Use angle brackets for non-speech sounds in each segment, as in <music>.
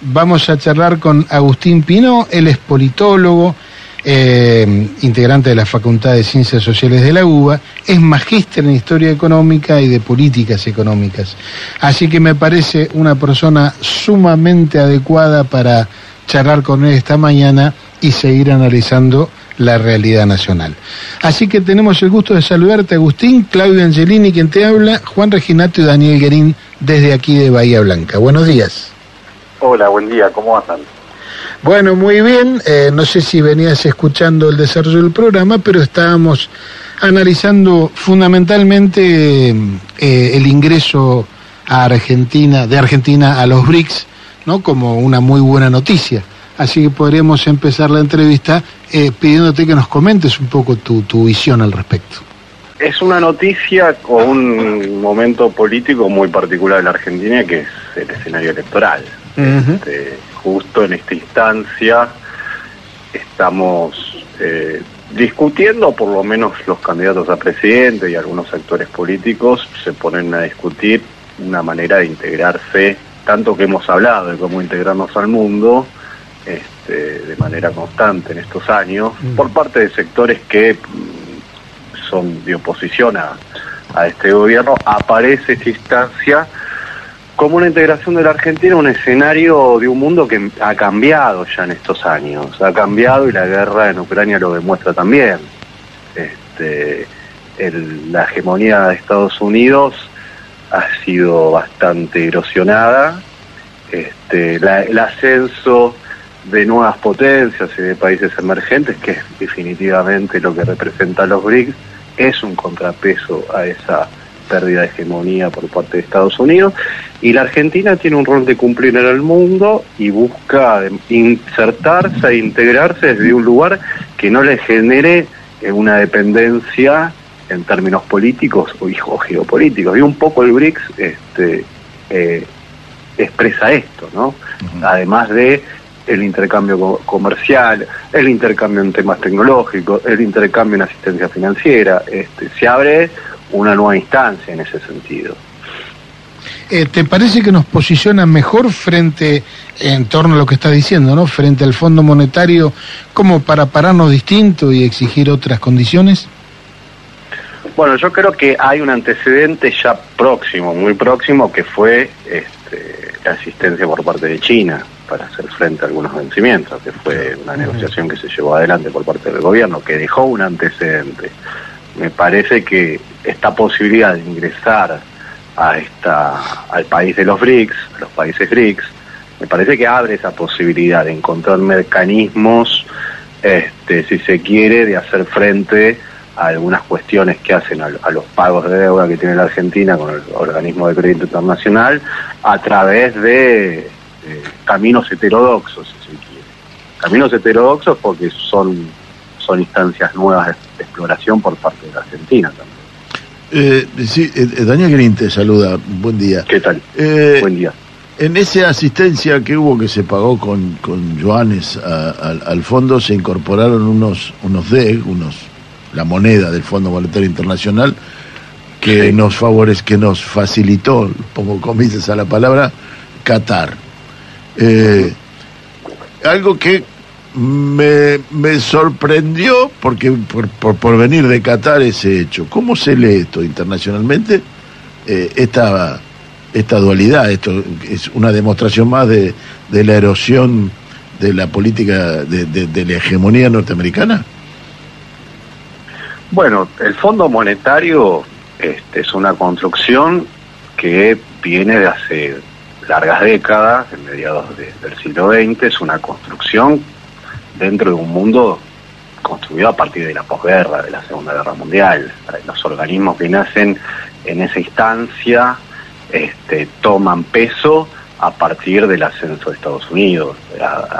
vamos a charlar con Agustín Pino, él es politólogo, eh, integrante de la Facultad de Ciencias Sociales de la UBA, es magíster en Historia Económica y de Políticas Económicas. Así que me parece una persona sumamente adecuada para charlar con él esta mañana y seguir analizando la realidad nacional. Así que tenemos el gusto de saludarte, Agustín, Claudio Angelini, quien te habla, Juan Reginato y Daniel Guerín, desde aquí de Bahía Blanca. Buenos días. Hola, buen día, ¿cómo andan? Bueno, muy bien. Eh, no sé si venías escuchando el desarrollo del programa, pero estábamos analizando fundamentalmente eh, el ingreso a Argentina, de Argentina a los BRICS, ¿no? Como una muy buena noticia. Así que podríamos empezar la entrevista eh, pidiéndote que nos comentes un poco tu, tu visión al respecto. Es una noticia con un momento político muy particular en la Argentina, que es el escenario electoral. Este, justo en esta instancia estamos eh, discutiendo, por lo menos los candidatos a presidente y algunos actores políticos se ponen a discutir una manera de integrarse, tanto que hemos hablado de cómo integrarnos al mundo, este, de manera constante en estos años, mm. por parte de sectores que mm, son de oposición a, a este gobierno, aparece esta instancia como una integración de la Argentina un escenario de un mundo que ha cambiado ya en estos años, ha cambiado y la guerra en Ucrania lo demuestra también. Este, la hegemonía de Estados Unidos ha sido bastante erosionada, este, el ascenso de nuevas potencias y de países emergentes, que es definitivamente lo que representa los BRICS, es un contrapeso a esa pérdida de hegemonía por parte de Estados Unidos. Y la Argentina tiene un rol de cumplir en el mundo y busca insertarse e integrarse desde un lugar que no le genere eh, una dependencia en términos políticos o geopolíticos. Y un poco el BRICS este, eh, expresa esto, ¿no? Además de el intercambio comercial, el intercambio en temas tecnológicos, el intercambio en asistencia financiera, este, se abre una nueva instancia en ese sentido. Eh, ¿Te parece que nos posiciona mejor frente, en torno a lo que está diciendo, ¿no? frente al Fondo Monetario, como para pararnos distinto y exigir otras condiciones? Bueno, yo creo que hay un antecedente ya próximo, muy próximo, que fue este, la asistencia por parte de China para hacer frente a algunos vencimientos, que fue una negociación que se llevó adelante por parte del gobierno, que dejó un antecedente. Me parece que esta posibilidad de ingresar a esta, al país de los BRICS, a los países BRICS, me parece que abre esa posibilidad de encontrar mecanismos, este, si se quiere, de hacer frente a algunas cuestiones que hacen a, los pagos de deuda que tiene la Argentina con el organismo de crédito internacional a través de, caminos heterodoxos, si se quiere. Caminos heterodoxos porque son, son instancias nuevas de exploración por parte de la Argentina también. Eh, sí, eh, eh, Daniel Green te saluda, buen día. ¿Qué tal? Eh, buen día. En esa asistencia que hubo que se pagó con, con Joanes al fondo se incorporaron unos unos DEG, unos la moneda del Fondo Monetario Internacional que nos favorece, que nos facilitó, pongo comillas a la palabra, Qatar. algo que me, me sorprendió porque por, por, venir de Qatar ese hecho. ¿Cómo se lee esto internacionalmente? Eh, esta, esta dualidad, esto es una demostración más de, de la erosión de la política de, de, la hegemonía norteamericana. Bueno, el Fondo Monetario este, es una construcción que viene de hace largas décadas, en mediados del siglo XX, es una construcción dentro de un mundo construido a partir de la posguerra, de la Segunda Guerra Mundial. Los organismos que nacen en esa instancia este, toman peso a partir del ascenso de Estados Unidos.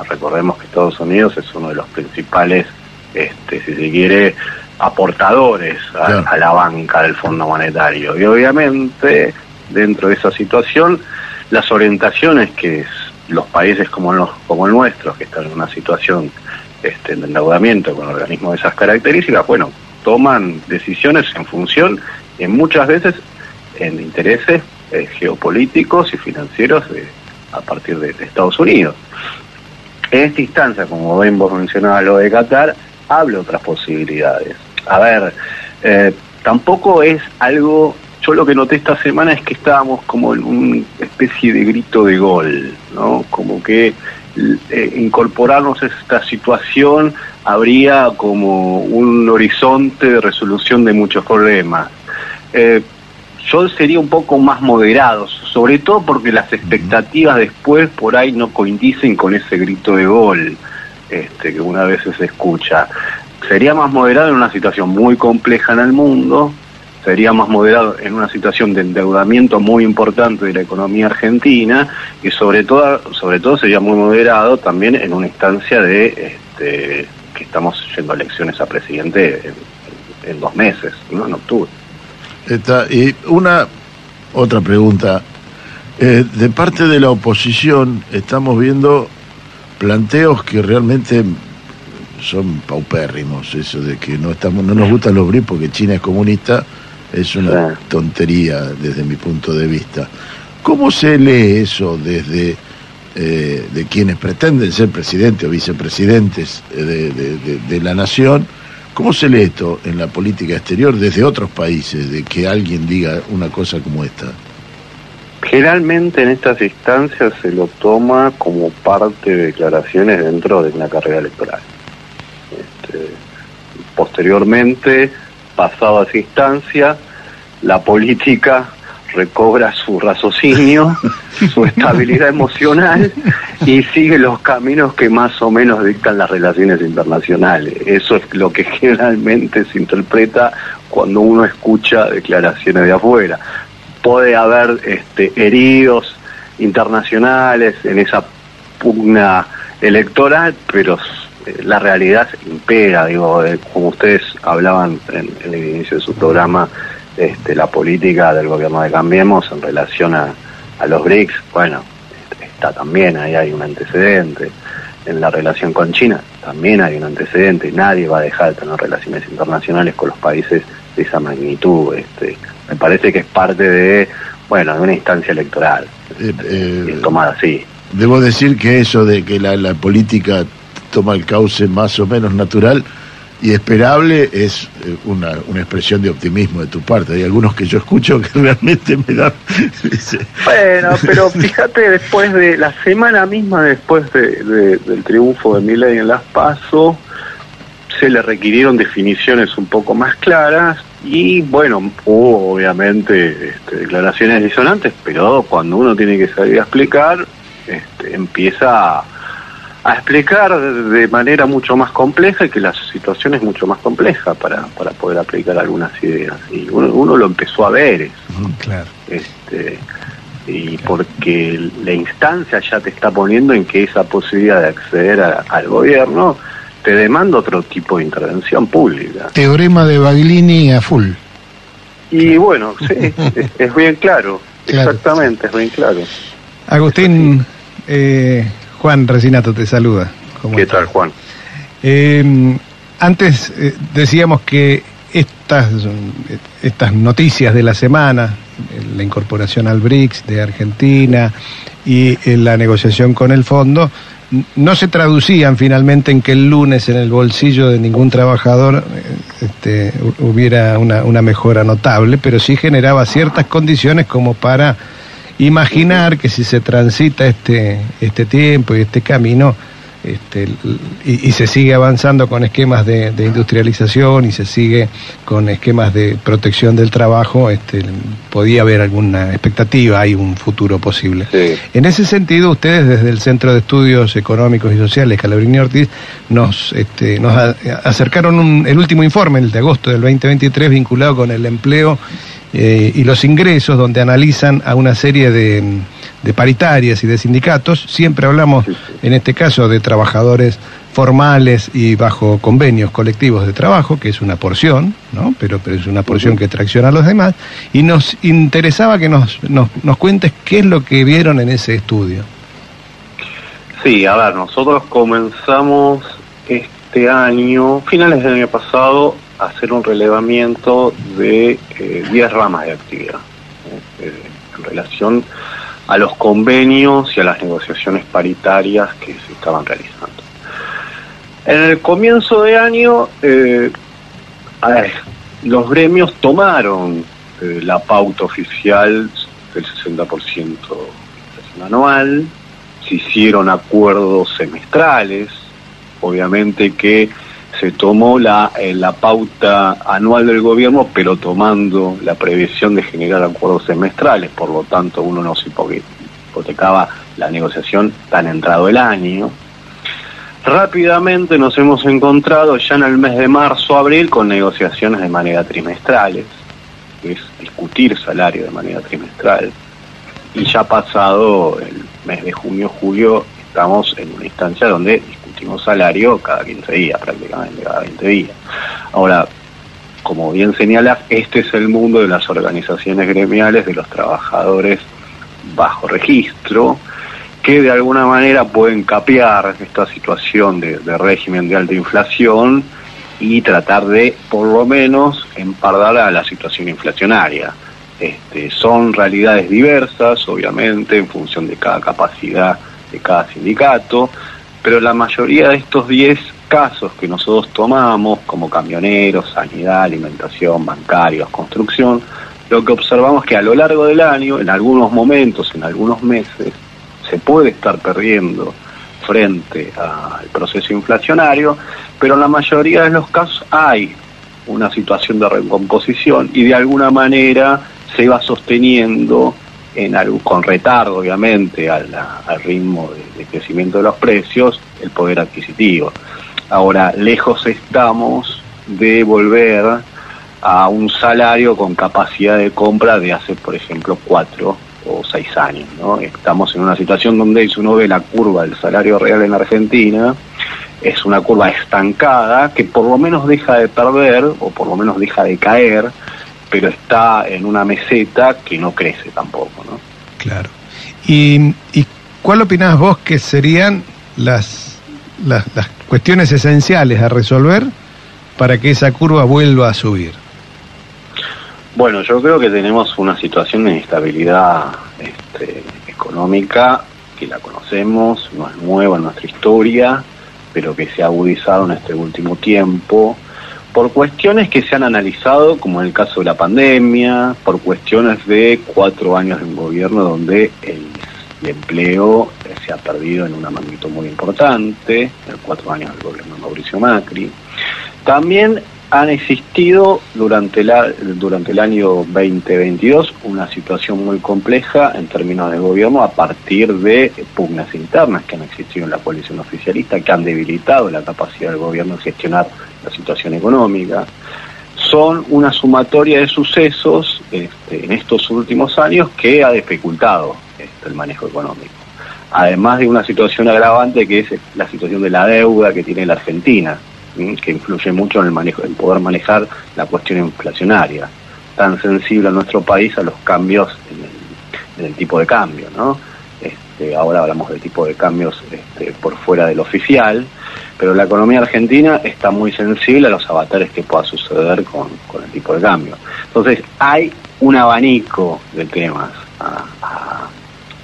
recordemos que Estados Unidos es uno de los principales, este, si se quiere, aportadores a, la banca del Fondo Monetario. Y obviamente, dentro de esa situación, las orientaciones que los países como, los, como el nuestro, que están en una situación este, de endeudamiento con organismos de esas características, bueno, toman decisiones en función, en muchas veces, en intereses eh, geopolíticos y financieros de, a partir de, Estados Unidos. En esta instancia, como ven vos mencionabas lo de Qatar, hablo otras posibilidades. A ver, eh, tampoco es algo, yo lo que noté esta semana es que estábamos como en una especie de grito de gol, ¿no? Como que eh, incorporarnos a esta situación habría como un horizonte de resolución de muchos problemas. Eh, yo sería un poco más moderado, sobre todo porque las expectativas después por ahí no coinciden con ese grito de gol este, que una vez se escucha. Sería más moderado en una situación muy compleja en el mundo, sería más moderado en una situación de endeudamiento muy importante de la economía argentina y sobre todo, sobre todo sería muy moderado también en una instancia de este, que estamos yendo a elecciones a presidente en, dos meses, ¿no? en octubre. Y una otra pregunta. Eh, de parte de la oposición estamos viendo planteos que realmente son paupérrimos, eso de que no estamos, no nos gustan los BRICS porque China es comunista, es una tontería desde mi punto de vista. ¿Cómo se lee eso desde eh, de quienes pretenden ser presidentes o vicepresidentes de, de, la nación? ¿Cómo se lee esto en la política exterior desde otros países, de que alguien diga una cosa como esta? Generalmente en estas instancias se lo toma como parte de declaraciones dentro de una carrera electoral. Este, posteriormente, pasado a esa instancia, la política recobra su raciocinio, <laughs> su estabilidad emocional y sigue los caminos que más o menos dictan las relaciones internacionales. Eso es lo que <laughs> generalmente se interpreta cuando uno escucha declaraciones de afuera. Puede haber este, heridos internacionales en esa pugna electoral, pero la realidad impera, digo, como ustedes hablaban en el inicio de su programa, este, la política del gobierno de Cambiemos en relación a, los BRICS, bueno, está también, ahí hay un antecedente. En la relación con China también hay un antecedente. Nadie va a dejar de tener relaciones internacionales con los países de esa magnitud. Este, me parece que es parte de, bueno, de una instancia electoral, eh, eh, tomada así. Debo decir que eso de que la, la política toma el cauce más o menos natural y esperable es eh, una, una, expresión de optimismo de tu parte. Hay algunos que yo escucho que <laughs> realmente me dan... bueno, <laughs> pero fíjate, después de la semana misma después de, del triunfo de Milei en Las Paso, se le requirieron definiciones un poco más claras y bueno, hubo obviamente este, declaraciones disonantes, pero cuando uno tiene que salir a explicar, este, empieza a a explicar de manera mucho más compleja y que la situación es mucho más compleja para, para poder aplicar algunas ideas. Y uno, lo empezó a ver eso. Claro. Este, y porque la instancia ya te está poniendo en que esa posibilidad de acceder al gobierno te demanda otro tipo de intervención pública. Teorema de Baglini a full. Y bueno, sí, es, bien <laughs> claro, exactamente, es bien claro. Agustín, eh, Juan Resinato te saluda. ¿Qué tal, Juan? Eh, antes eh, decíamos que estas, estas noticias de la semana, la incorporación al BRICS de Argentina y eh, la negociación con el fondo, no se traducían finalmente en que el lunes en el bolsillo de ningún trabajador este, hubiera una, una mejora notable, pero sí generaba ciertas condiciones como para imaginar que si se transita este, este tiempo y este camino, este, y, se sigue avanzando con esquemas de, industrialización y se sigue con esquemas de protección del trabajo, este, podía haber alguna expectativa, hay un futuro posible. En ese sentido, ustedes desde el Centro de Estudios Económicos y Sociales, Calabrini Ortiz, nos, este, nos acercaron el último informe, el de agosto del 2023, vinculado con el empleo eh, y los ingresos, donde analizan a una serie de, paritarias y de sindicatos. Siempre hablamos, en este caso, de trabajadores formales y bajo convenios colectivos de trabajo, que es una porción, ¿no? pero, pero es una porción que tracciona a los demás, y nos interesaba que nos, nos, nos cuentes qué es lo que vieron en ese estudio. Sí, a ver, nosotros comenzamos este año, finales del año pasado, hacer un relevamiento de 10 eh, ramas de actividad eh, en relación a los convenios y a las negociaciones paritarias que se estaban realizando. En el comienzo de año, eh, los gremios tomaron la pauta oficial del 60% anual, se hicieron acuerdos semestrales, obviamente que se tomó la, eh, la pauta anual del gobierno, pero tomando la previsión de generar acuerdos semestrales, por lo tanto uno no se hipotecaba la negociación tan entrado el año. Rápidamente nos hemos encontrado ya en el mes de marzo, abril, con negociaciones de manera trimestrales, que es discutir salario de manera trimestral. Y ya pasado el mes de junio, julio, estamos en una instancia donde discutimos salario cada 15 días, prácticamente cada 20 días. Ahora, como bien señalas, este es el mundo de las organizaciones gremiales, de los trabajadores bajo registro, que de alguna manera pueden capear esta situación de, régimen de alta inflación y tratar de, por lo menos, empardar a la situación inflacionaria. Este, son realidades diversas, obviamente, en función de cada capacidad de cada sindicato, pero la mayoría de estos 10 casos que nosotros tomamos, como camioneros, sanidad, alimentación, bancarios, construcción, lo que observamos es que a lo largo del año, en algunos momentos, en algunos meses, se puede estar perdiendo frente al proceso inflacionario, pero en la mayoría de los casos hay una situación de recomposición y de alguna manera se va sosteniendo en con retardo obviamente al, ritmo de, crecimiento de los precios el poder adquisitivo. Ahora, lejos estamos de volver a un salario con capacidad de compra de hace, por ejemplo, cuatro o seis años. ¿no? Estamos en una situación donde si uno ve la curva del salario real en Argentina, es una curva estancada que por lo menos deja de perder o por lo menos deja de caer, pero está en una meseta que no crece tampoco. ¿no? Claro. ¿Y, y cuál opinás vos que serían las, las, las cuestiones esenciales a resolver para que esa curva vuelva a subir? Bueno, yo creo que tenemos una situación de inestabilidad este, económica que la conocemos, no es nueva en nuestra historia, pero que se ha agudizado en este último tiempo por cuestiones que se han analizado, como en el caso de la pandemia, por cuestiones de cuatro años de un gobierno donde el, empleo se ha perdido en una magnitud muy importante, en cuatro años del gobierno de Mauricio Macri. También han existido durante, la, durante el año 2022 una situación muy compleja en términos de gobierno a partir de pugnas internas que han existido en la coalición oficialista, que han debilitado la capacidad del gobierno de gestionar la situación económica. Son una sumatoria de sucesos este, en estos últimos años que ha dificultado este, el manejo económico. Además de una situación agravante que es la situación de la deuda que tiene la Argentina que influye mucho en el manejo, en poder manejar la cuestión inflacionaria, tan sensible a nuestro país a los cambios en el, tipo de cambio, ¿no? Este, ahora hablamos de tipo de cambios este, por fuera del oficial, pero la economía argentina está muy sensible a los avatares que pueda suceder con, el tipo de cambio. Entonces, hay un abanico de temas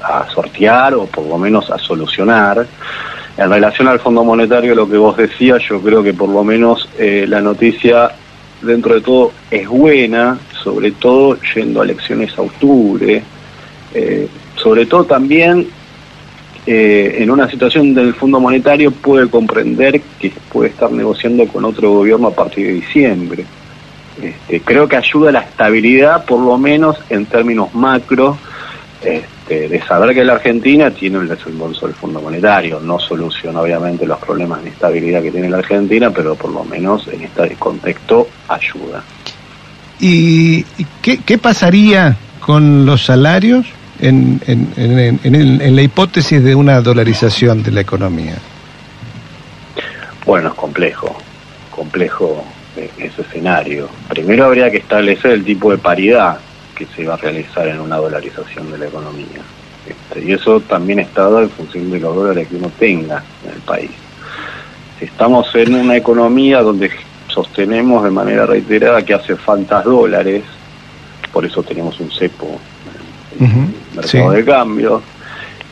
a sortear o por lo menos a solucionar en relación al Fondo Monetario, lo que vos decías, yo creo que por lo menos eh, la noticia dentro de todo es buena, sobre todo yendo a elecciones a octubre, eh, sobre todo también eh, en una situación donde el Fondo Monetario puede comprender que puede estar negociando con otro gobierno a partir de diciembre. Este, creo que ayuda a la estabilidad, por lo menos en términos macro, este, de saber que la Argentina tiene el desembolso del Fondo Monetario. No soluciona obviamente los problemas de estabilidad que tiene la Argentina, pero por lo menos en este contexto ayuda. ¿Y qué, pasaría con los salarios en, en, la hipótesis de una dolarización de la economía? Bueno, es complejo, complejo eh, ese escenario. Primero habría que establecer el tipo de paridad que se va a realizar en una dolarización de la economía. Este, y eso también está dado en función de los dólares que uno tenga en el país. Si estamos en una economía donde sostenemos de manera reiterada que hace falta dólares, por eso tenemos un cepo mercado de cambio,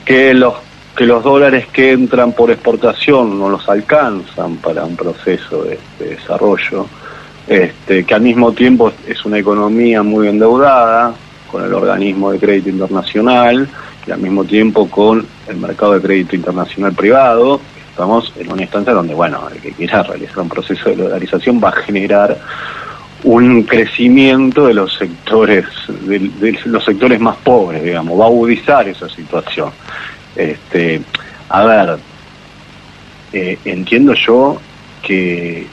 que los que los dólares que entran por exportación no los alcanzan para un proceso de, desarrollo, este, que al mismo tiempo es una economía muy endeudada con el organismo de crédito internacional y al mismo tiempo con el mercado de crédito internacional privado. Estamos en una instancia donde, bueno, el que quiera realizar un proceso de dolarización va a generar un crecimiento de los sectores de, los sectores más pobres, digamos, va a agudizar esa situación. Este, a ver, eh, entiendo yo que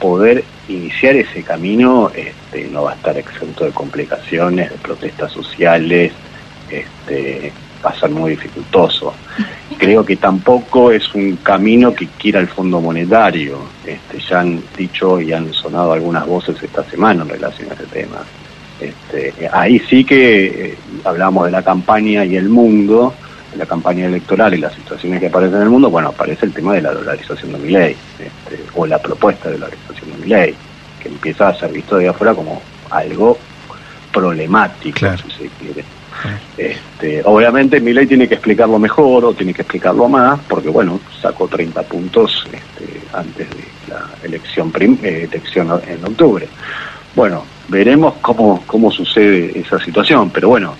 poder iniciar ese camino este, no va a estar exento de complicaciones, de protestas sociales, este, va a ser muy dificultoso. Creo que tampoco es un camino que quiera el Fondo Monetario. Este, ya han dicho y han sonado algunas voces esta semana en relación a ese tema. Este, ahí sí que eh, hablamos de la campaña y el mundo, la campaña electoral y las situaciones que aparecen en el mundo, bueno, aparece el tema de la dolarización de mi ley, este, o la propuesta de dolarización de mi ley, que empieza a ser visto de afuera como algo problemático, si se quiere. Este, obviamente mi ley tiene que explicarlo mejor o tiene que explicarlo más, porque bueno, sacó 30 puntos este, antes de la elección, eh, elección en octubre. Bueno, veremos cómo, cómo sucede esa situación, pero bueno,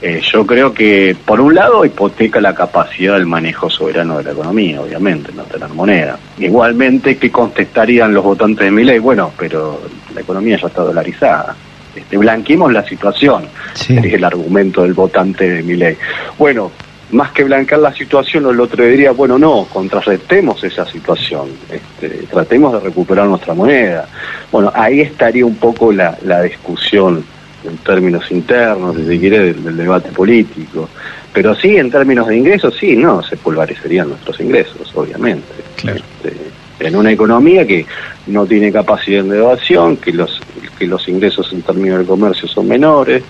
eh, yo creo que, por un lado, hipoteca la capacidad del manejo soberano de la economía, obviamente, no tener moneda. Igualmente, ¿qué contestarían los votantes de mi ley? Bueno, pero la economía ya está dolarizada. Este, blanquemos la situación, es el argumento del votante de mi ley. Bueno, más que blanquear la situación, el otro diría, bueno, no, contrarrestemos esa situación, este, tratemos de recuperar nuestra moneda. Bueno, ahí estaría un poco la, la discusión en términos internos, si se quiere, del, debate político. Pero sí, en términos de ingresos, sí, no, se pulverizarían nuestros ingresos, obviamente. Este, en una economía que no tiene capacidad de endeudación, que los, que los ingresos en términos de comercio son menores,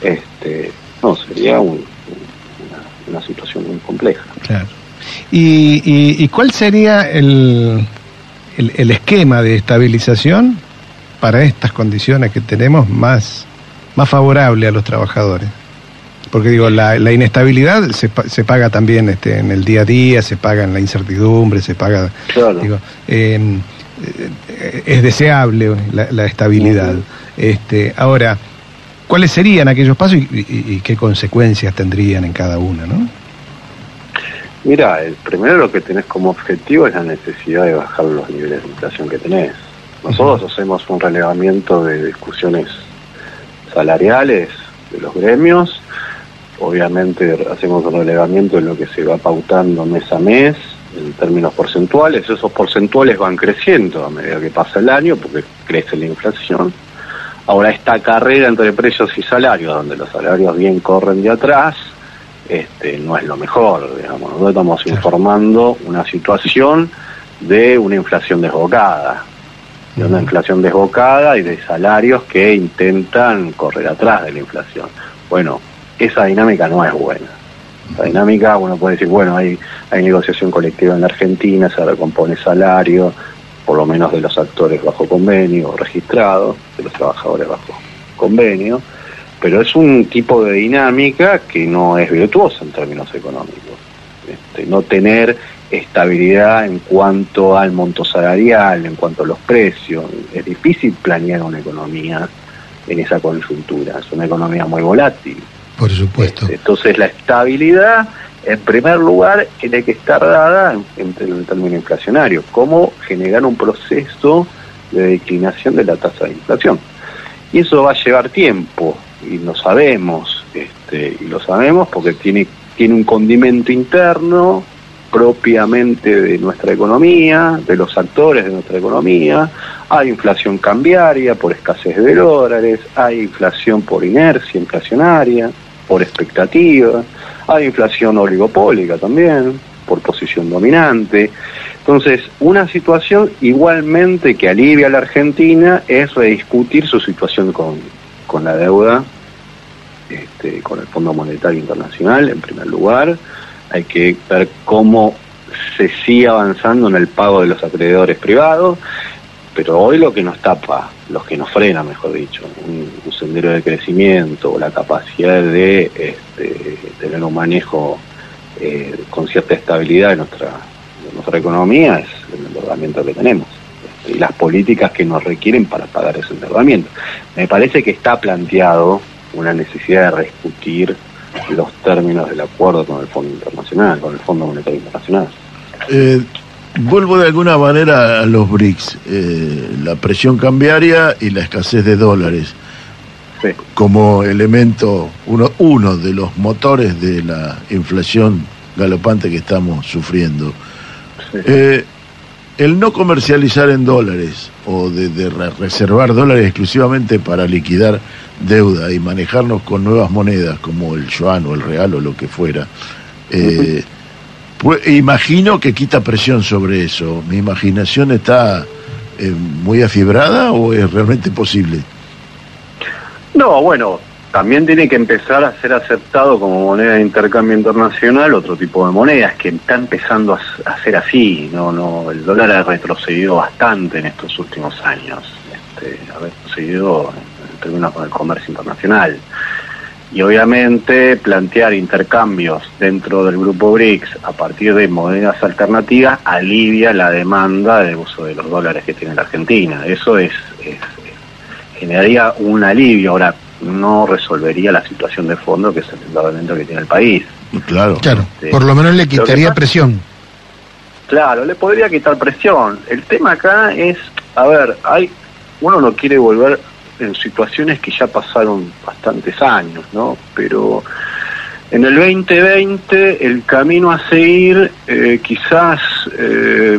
este, no, sería una, situación muy compleja. Claro. ¿Y, y, cuál sería el, el, el esquema de estabilización para estas condiciones que tenemos más más favorable a los trabajadores. Porque digo, la, inestabilidad se, se, paga también este, en el día a día, se paga en la incertidumbre, se paga... Digo, em, eh, es deseable la, estabilidad. este, ahora, ¿cuáles serían aquellos pasos y, qué consecuencias tendrían en cada una? ¿no? Mira, el primero lo que tenés como objetivo es la necesidad de bajar los niveles de inflación que tenés. Nosotros hacemos un relevamiento de discusiones salariales de los gremios. Obviamente hacemos un relevamiento en lo que se va pautando mes a mes en términos porcentuales. Esos porcentuales van creciendo a medida que pasa el año porque crece la inflación. Ahora esta carrera entre precios y salarios, donde los salarios bien corren de atrás, este, no es lo mejor, digamos. Nosotros estamos informando una situación de una inflación desbocada de una inflación desbocada y de salarios que intentan correr atrás de la inflación. Bueno, esa dinámica no es buena. La dinámica, uno puede decir, bueno, hay, hay negociación colectiva en la Argentina, se recompone salario, por lo menos de los actores bajo convenio registrados, de los trabajadores bajo convenio, pero es un tipo de dinámica que no es virtuosa en términos económicos. Este, no tener estabilidad en cuanto al monto salarial, en cuanto a los precios. Es difícil planear una economía en esa coyuntura, es una economía muy volátil. Por supuesto. Este, entonces la estabilidad, en primer lugar, tiene que estar dada en, el término inflacionario, cómo generar un proceso de declinación de la tasa de inflación. Y eso va a llevar tiempo, y lo sabemos, este, y lo sabemos porque tiene, tiene un condimento interno, propiamente de nuestra economía, de los actores de nuestra economía. Hay inflación cambiaria por escasez de dólares, hay inflación por inercia inflacionaria, por expectativa, hay inflación oligopólica también, por posición dominante. Entonces, una situación igualmente que alivia a la Argentina es rediscutir su situación con, con la deuda, este, con el Fondo Monetario Internacional en primer lugar, hay que ver cómo se sigue avanzando en el pago de los acreedores privados. pero hoy lo que nos tapa, los que nos frena, mejor dicho, un, sendero de crecimiento, la capacidad de este, tener un manejo eh, con cierta estabilidad de nuestra, nuestra economía es el endeudamiento que tenemos este, y las políticas que nos requieren para pagar ese endeudamiento. Me parece que está planteado una necesidad de discutir los términos del acuerdo con el Fondo Internacional, con el Fondo Monetario Internacional. Eh, vuelvo de alguna manera a los BRICS, eh, la presión cambiaria y la escasez de dólares como elemento, uno, uno de los motores de la inflación galopante que estamos sufriendo. Eh, el no comercializar en dólares o de, reservar dólares exclusivamente para liquidar deuda y manejarnos con nuevas monedas como el yuan o el real o lo que fuera, eh, pues, imagino que quita presión sobre eso. ¿Mi imaginación está eh, muy afibrada o es realmente posible? No, bueno, también tiene que empezar a ser aceptado como moneda de intercambio internacional otro tipo de monedas que está empezando a, ser así. No, no, el dólar ha retrocedido bastante en estos últimos años. Este, ha retrocedido en con el comercio internacional. Y obviamente plantear intercambios dentro del grupo BRICS a partir de monedas alternativas alivia la demanda de uso de los dólares que tiene la Argentina. Eso es, es generaría un alivio. Ahora, no resolvería la situación de fondo que es el endeudamiento que tiene el país. Claro, claro. Este, por lo menos le quitaría presión. Claro, le podría quitar presión. El tema acá es, a ver, hay uno no quiere volver en situaciones que ya pasaron bastantes años, ¿no? Pero en el 2020 el camino a seguir eh, quizás eh,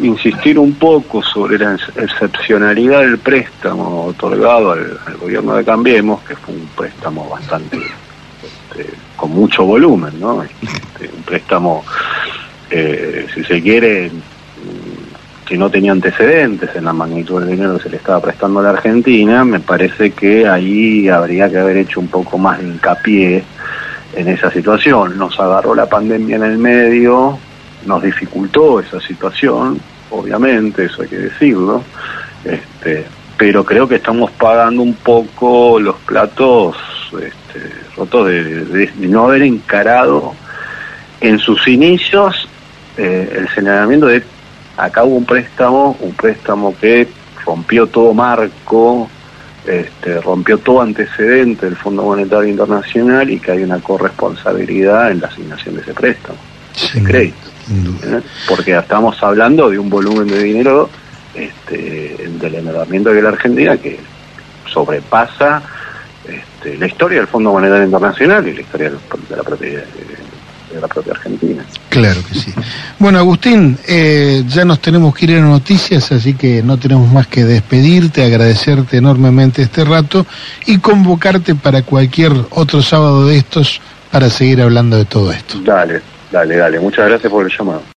insistir un poco sobre la excepcionalidad del préstamo otorgado al, gobierno de Cambiemos, que fue un préstamo bastante este, con mucho volumen, ¿no? Este, un préstamo, eh, si se quiere, que no tenía antecedentes en la magnitud del dinero que se le estaba prestando a la Argentina, me parece que ahí habría que haber hecho un poco más de hincapié en esa situación. Nos agarró la pandemia en el medio, nos dificultó esa situación, obviamente, eso hay que decirlo, este, pero creo que estamos pagando un poco los platos este, rotos de, no haber encarado en sus inicios eh, el señalamiento de acá hubo un préstamo, un préstamo que rompió todo marco, este, rompió todo antecedente del Fondo Monetario Internacional y que hay una corresponsabilidad en la asignación de ese préstamo, ese crédito. ¿Eh? Porque estamos hablando de un volumen de dinero este, del endeudamiento de la Argentina que sobrepasa este, la historia del Fondo Monetario Internacional y la historia de la propia, de la propia Argentina. Claro que sí. Bueno, Agustín, eh, ya nos tenemos que ir a noticias, así que no tenemos más que despedirte, agradecerte enormemente este rato y convocarte para cualquier otro sábado de estos para seguir hablando de todo esto. Dale. Dale, dale. Muchas gracias por el llamado.